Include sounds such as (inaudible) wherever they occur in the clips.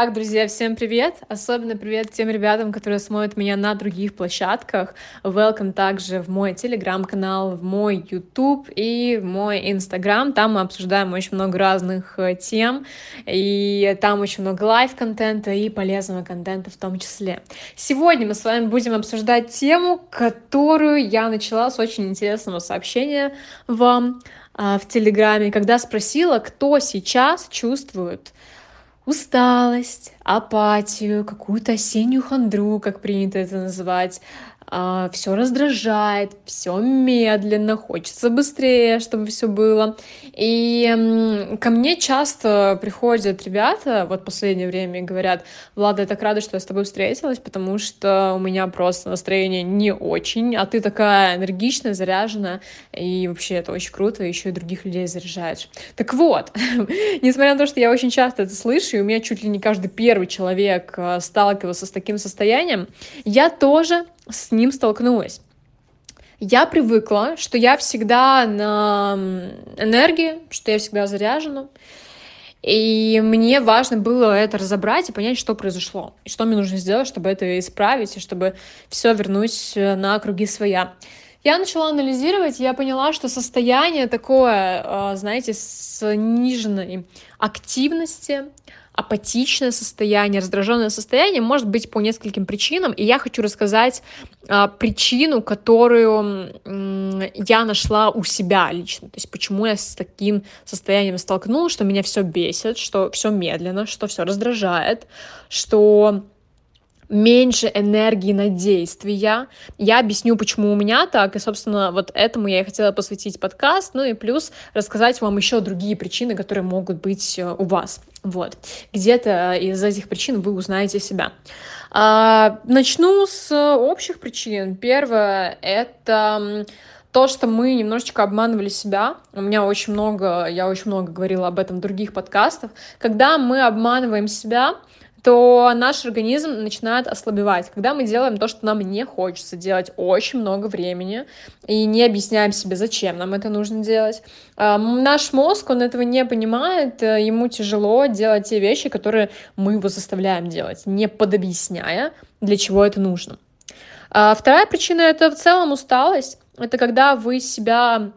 Так, друзья, всем привет! Особенно привет тем ребятам, которые смотрят меня на других площадках. Welcome также в мой телеграм-канал, в мой YouTube и в мой Instagram. Там мы обсуждаем очень много разных э, тем, и там очень много live -контента и полезного контента в том числе. Сегодня мы с вами будем обсуждать тему, которую я начала с очень интересного сообщения вам а, в Телеграме, когда спросила, кто сейчас чувствует усталость, апатию, какую-то осеннюю хандру, как принято это называть, а, все раздражает, все медленно, хочется быстрее, чтобы все было. И ко мне часто приходят ребята, вот в последнее время, и говорят, Влада, я так рада, что я с тобой встретилась, потому что у меня просто настроение не очень, а ты такая энергичная, заряженная, и вообще это очень круто, еще и других людей заряжаешь. Так вот, (laughs) несмотря на то, что я очень часто это слышу, и у меня чуть ли не каждый первый человек а, сталкивался с таким состоянием, я тоже с ним столкнулась. Я привыкла, что я всегда на энергии, что я всегда заряжена. И мне важно было это разобрать и понять, что произошло, и что мне нужно сделать, чтобы это исправить, и чтобы все вернуть э, на круги своя. Я начала анализировать, я поняла, что состояние такое, э, знаете, сниженной активности, апатичное состояние, раздраженное состояние может быть по нескольким причинам, и я хочу рассказать а, причину, которую м, я нашла у себя лично, то есть почему я с таким состоянием столкнулась, что меня все бесит, что все медленно, что все раздражает, что меньше энергии на действия. Я объясню, почему у меня так, и, собственно, вот этому я и хотела посвятить подкаст, ну и плюс рассказать вам еще другие причины, которые могут быть э, у вас. Вот. Где-то из этих причин вы узнаете себя. А, начну с общих причин. Первое — это то, что мы немножечко обманывали себя, у меня очень много, я очень много говорила об этом в других подкастах, когда мы обманываем себя, то наш организм начинает ослабевать. Когда мы делаем то, что нам не хочется делать очень много времени, и не объясняем себе, зачем нам это нужно делать, наш мозг, он этого не понимает, э, ему тяжело делать те вещи, которые мы его заставляем делать, не подобъясняя, для чего это нужно. А вторая причина — это в целом усталость. Это когда вы себя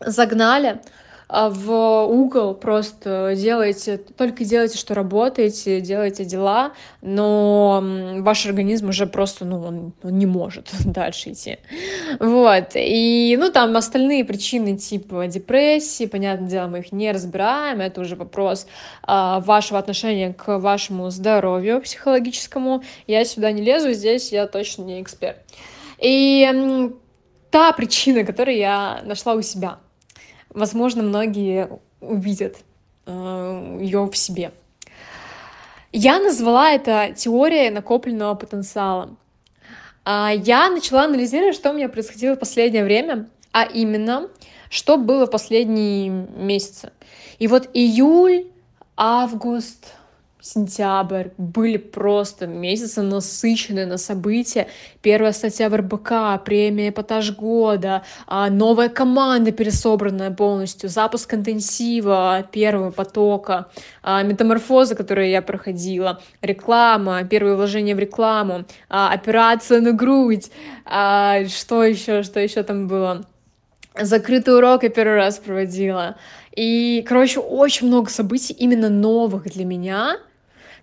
загнали а, в угол, просто делаете, только делаете, что работаете, делаете дела, но ваш организм уже просто, ну, он, он не может (laughs) дальше идти. Вот, и, ну, там остальные причины типа депрессии, понятное дело, мы их не разбираем, это уже вопрос а, вашего отношения к вашему здоровью психологическому. Я сюда не лезу, здесь я точно не эксперт. И та причина, которую я нашла у себя — возможно, многие увидят э, ее в себе. Я назвала это теорией накопленного потенциала. А, я начала анализировать, что у меня происходило в последнее время, а именно, что было в последние месяцы. И вот июль, август, сентябрь были просто месяцы насыщенные на события. Первая статья в РБК, премия «Эпатаж года», а, новая команда пересобранная полностью, запуск интенсива первого потока, а, метаморфоза, которую я проходила, реклама, первое вложение в рекламу, а, операция на грудь, что еще, что еще там было? Закрытый урок я первый раз проводила. И, короче, очень много событий именно новых для меня —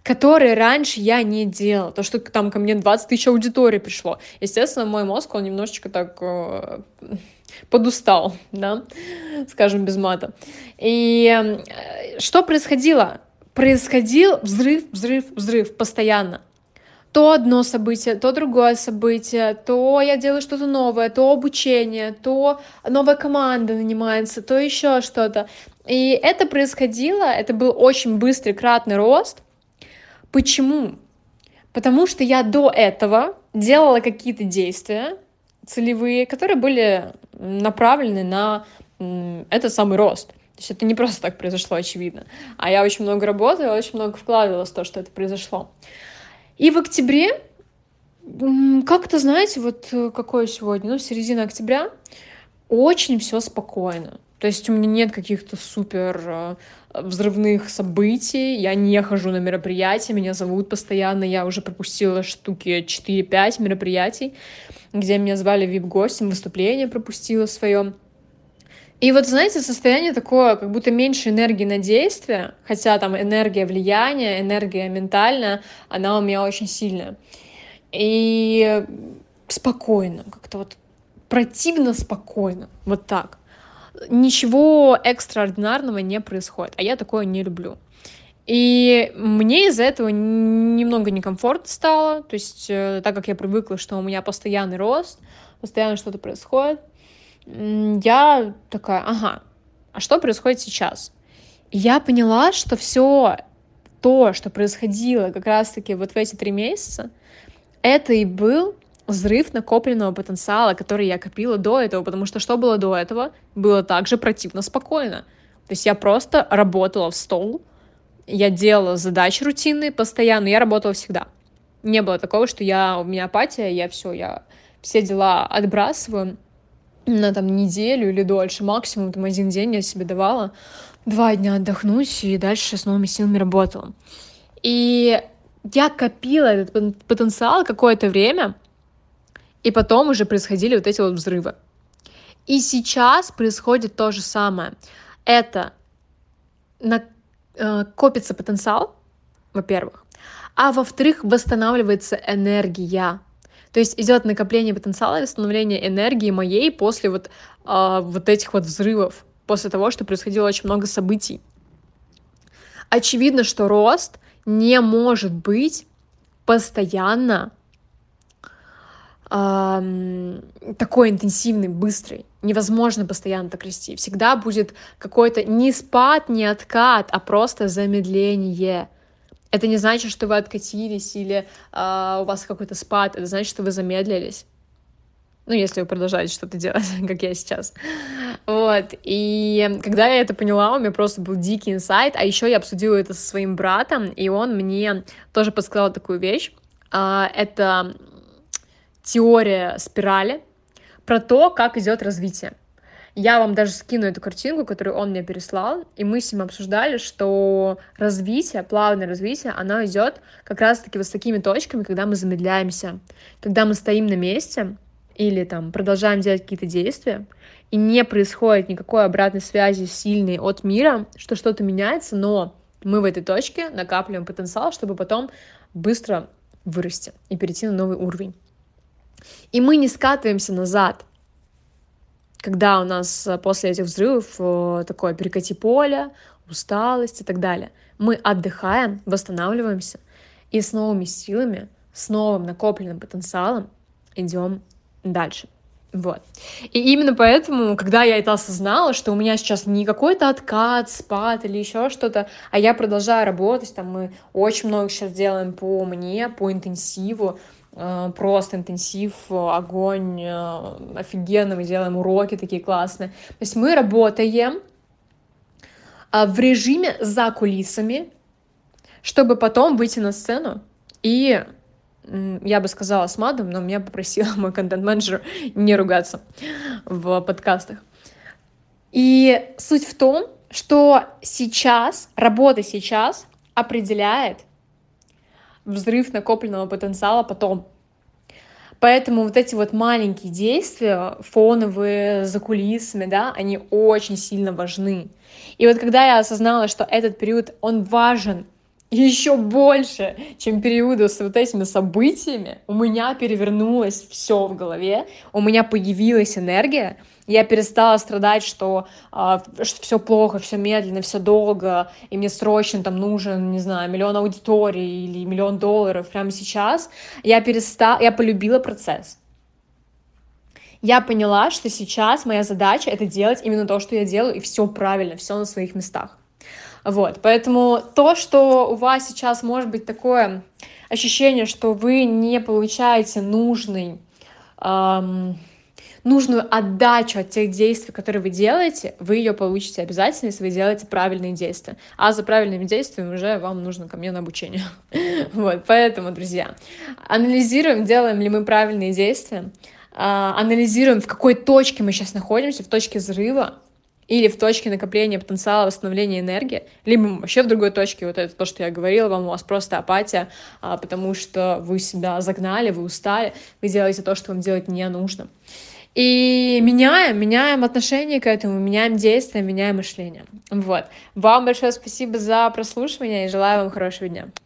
которые раньше я не делала. То, что там ко мне 20 тысяч аудиторий пришло. Естественно, мой мозг, он немножечко так э, подустал, (laughs) да, скажем, без мата. И э, что происходило? Происходил взрыв, взрыв, взрыв постоянно то одно событие, то другое событие, то я делаю что-то новое, то обучение, то новая команда нанимается, то еще что-то. И это происходило, это был очень быстрый, кратный рост, Почему? Потому что я до этого делала какие-то действия целевые, которые были направлены на этот самый рост. То есть это не просто так произошло, очевидно. А я очень много работала, очень много вкладывалась в то, что это произошло. И в октябре, как-то, знаете, вот э, какое сегодня, ну, середина октября, очень все спокойно. То есть у меня нет каких-то супер э, взрывных событий, я не хожу на мероприятия, меня зовут постоянно, я уже пропустила штуки 4-5 мероприятий, где меня звали вип-гостем, выступление пропустила свое. И вот, знаете, состояние такое, как будто меньше энергии на действие, хотя там энергия влияния, энергия ментальная, она у меня очень сильная. И спокойно, как-то вот противно спокойно, вот так ничего экстраординарного не происходит, а я такое не люблю. И мне из-за этого немного некомфортно стало, то есть э, так как я привыкла, что у меня постоянный рост, постоянно что-то происходит, я такая, ага, а что происходит сейчас? Я поняла, что все то, что происходило как раз-таки вот в эти три месяца, это и был взрыв накопленного потенциала, который я копила до этого, потому что что было до этого, было также противно спокойно. То есть я просто работала в стол, я делала задачи рутинные постоянно, я работала всегда. Не было такого, что я, у меня апатия, я все, я все дела отбрасываю на там неделю или дольше, максимум там один день я себе давала, два дня отдохнуть и дальше с новыми силами работала. И я копила этот потенциал какое-то время, и потом уже происходили вот эти вот взрывы. И сейчас происходит то же самое. Это на, э, копится потенциал, во-первых, а во-вторых, восстанавливается энергия. То есть идет накопление потенциала и восстановление энергии моей после вот, э, вот этих вот взрывов, после того, что происходило очень много событий. Очевидно, что рост не может быть постоянно такой интенсивный, быстрый. Невозможно постоянно так расти. Всегда будет какой-то не спад, не откат, а просто замедление. Это не значит, что вы откатились или э, у вас какой-то спад. Это значит, что вы замедлились. Ну, если вы продолжаете что-то делать, (laughs) как я сейчас. Вот. И когда я это поняла, у меня просто был дикий инсайт. А еще я обсудила это со своим братом, и он мне тоже подсказал такую вещь. А, это теория спирали про то, как идет развитие. Я вам даже скину эту картинку, которую он мне переслал, и мы с ним обсуждали, что развитие, плавное развитие, оно идет как раз-таки вот с такими точками, когда мы замедляемся, когда мы стоим на месте или там продолжаем делать какие-то действия, и не происходит никакой обратной связи сильной от мира, что что-то меняется, но мы в этой точке накапливаем потенциал, чтобы потом быстро вырасти и перейти на новый уровень. И мы не скатываемся назад, когда у нас э, после этих взрывов э, такое перекати поле, усталость и так далее. Мы отдыхаем, восстанавливаемся и с новыми силами, с новым накопленным потенциалом идем дальше. Вот. И именно поэтому, когда я это осознала, что у меня сейчас не какой-то откат, спад или еще что-то, а я продолжаю работать, там мы очень много сейчас делаем по мне, по интенсиву, просто интенсив, огонь, э, офигенно, мы делаем уроки такие классные. То есть мы работаем э, в режиме за кулисами, чтобы потом выйти на сцену и я бы сказала с мадом, но меня попросила (laughs) мой контент-менеджер не ругаться в подкастах. И суть в том, что сейчас, работа сейчас определяет взрыв накопленного потенциала потом. Поэтому вот эти вот маленькие действия, фоновые, за кулисами, да, они очень сильно важны. И вот когда я осознала, что этот период, он важен еще больше, чем периоды с вот этими событиями, у меня перевернулось все в голове, у меня появилась энергия, я перестала страдать, что, а, что все плохо, все медленно, все долго, и мне срочно там нужен, не знаю, миллион аудиторий или миллион долларов прямо сейчас. Я перестала, я полюбила процесс. Я поняла, что сейчас моя задача это делать именно то, что я делаю, и все правильно, все на своих местах. Вот, поэтому то, что у вас сейчас может быть такое ощущение, что вы не получаете нужный эм, нужную отдачу от тех действий, которые вы делаете, вы ее получите обязательно, если вы делаете правильные действия. А за правильными действиями уже вам нужно ко мне на обучение. (laughs) Вот, поэтому, друзья, анализируем, делаем ли мы правильные действия, а, анализируем, в какой точке мы сейчас находимся, в точке взрыва, или в точке накопления потенциала восстановления энергии, либо вообще в другой точке, вот это то, что я говорила вам, у вас просто апатия, а, потому что вы себя загнали, вы устали, вы делаете то, что вам делать не нужно. И меняем, меняем отношение к этому, меняем действия, меняем мышление. Вот. Вам большое спасибо за прослушивание и желаю вам хорошего дня.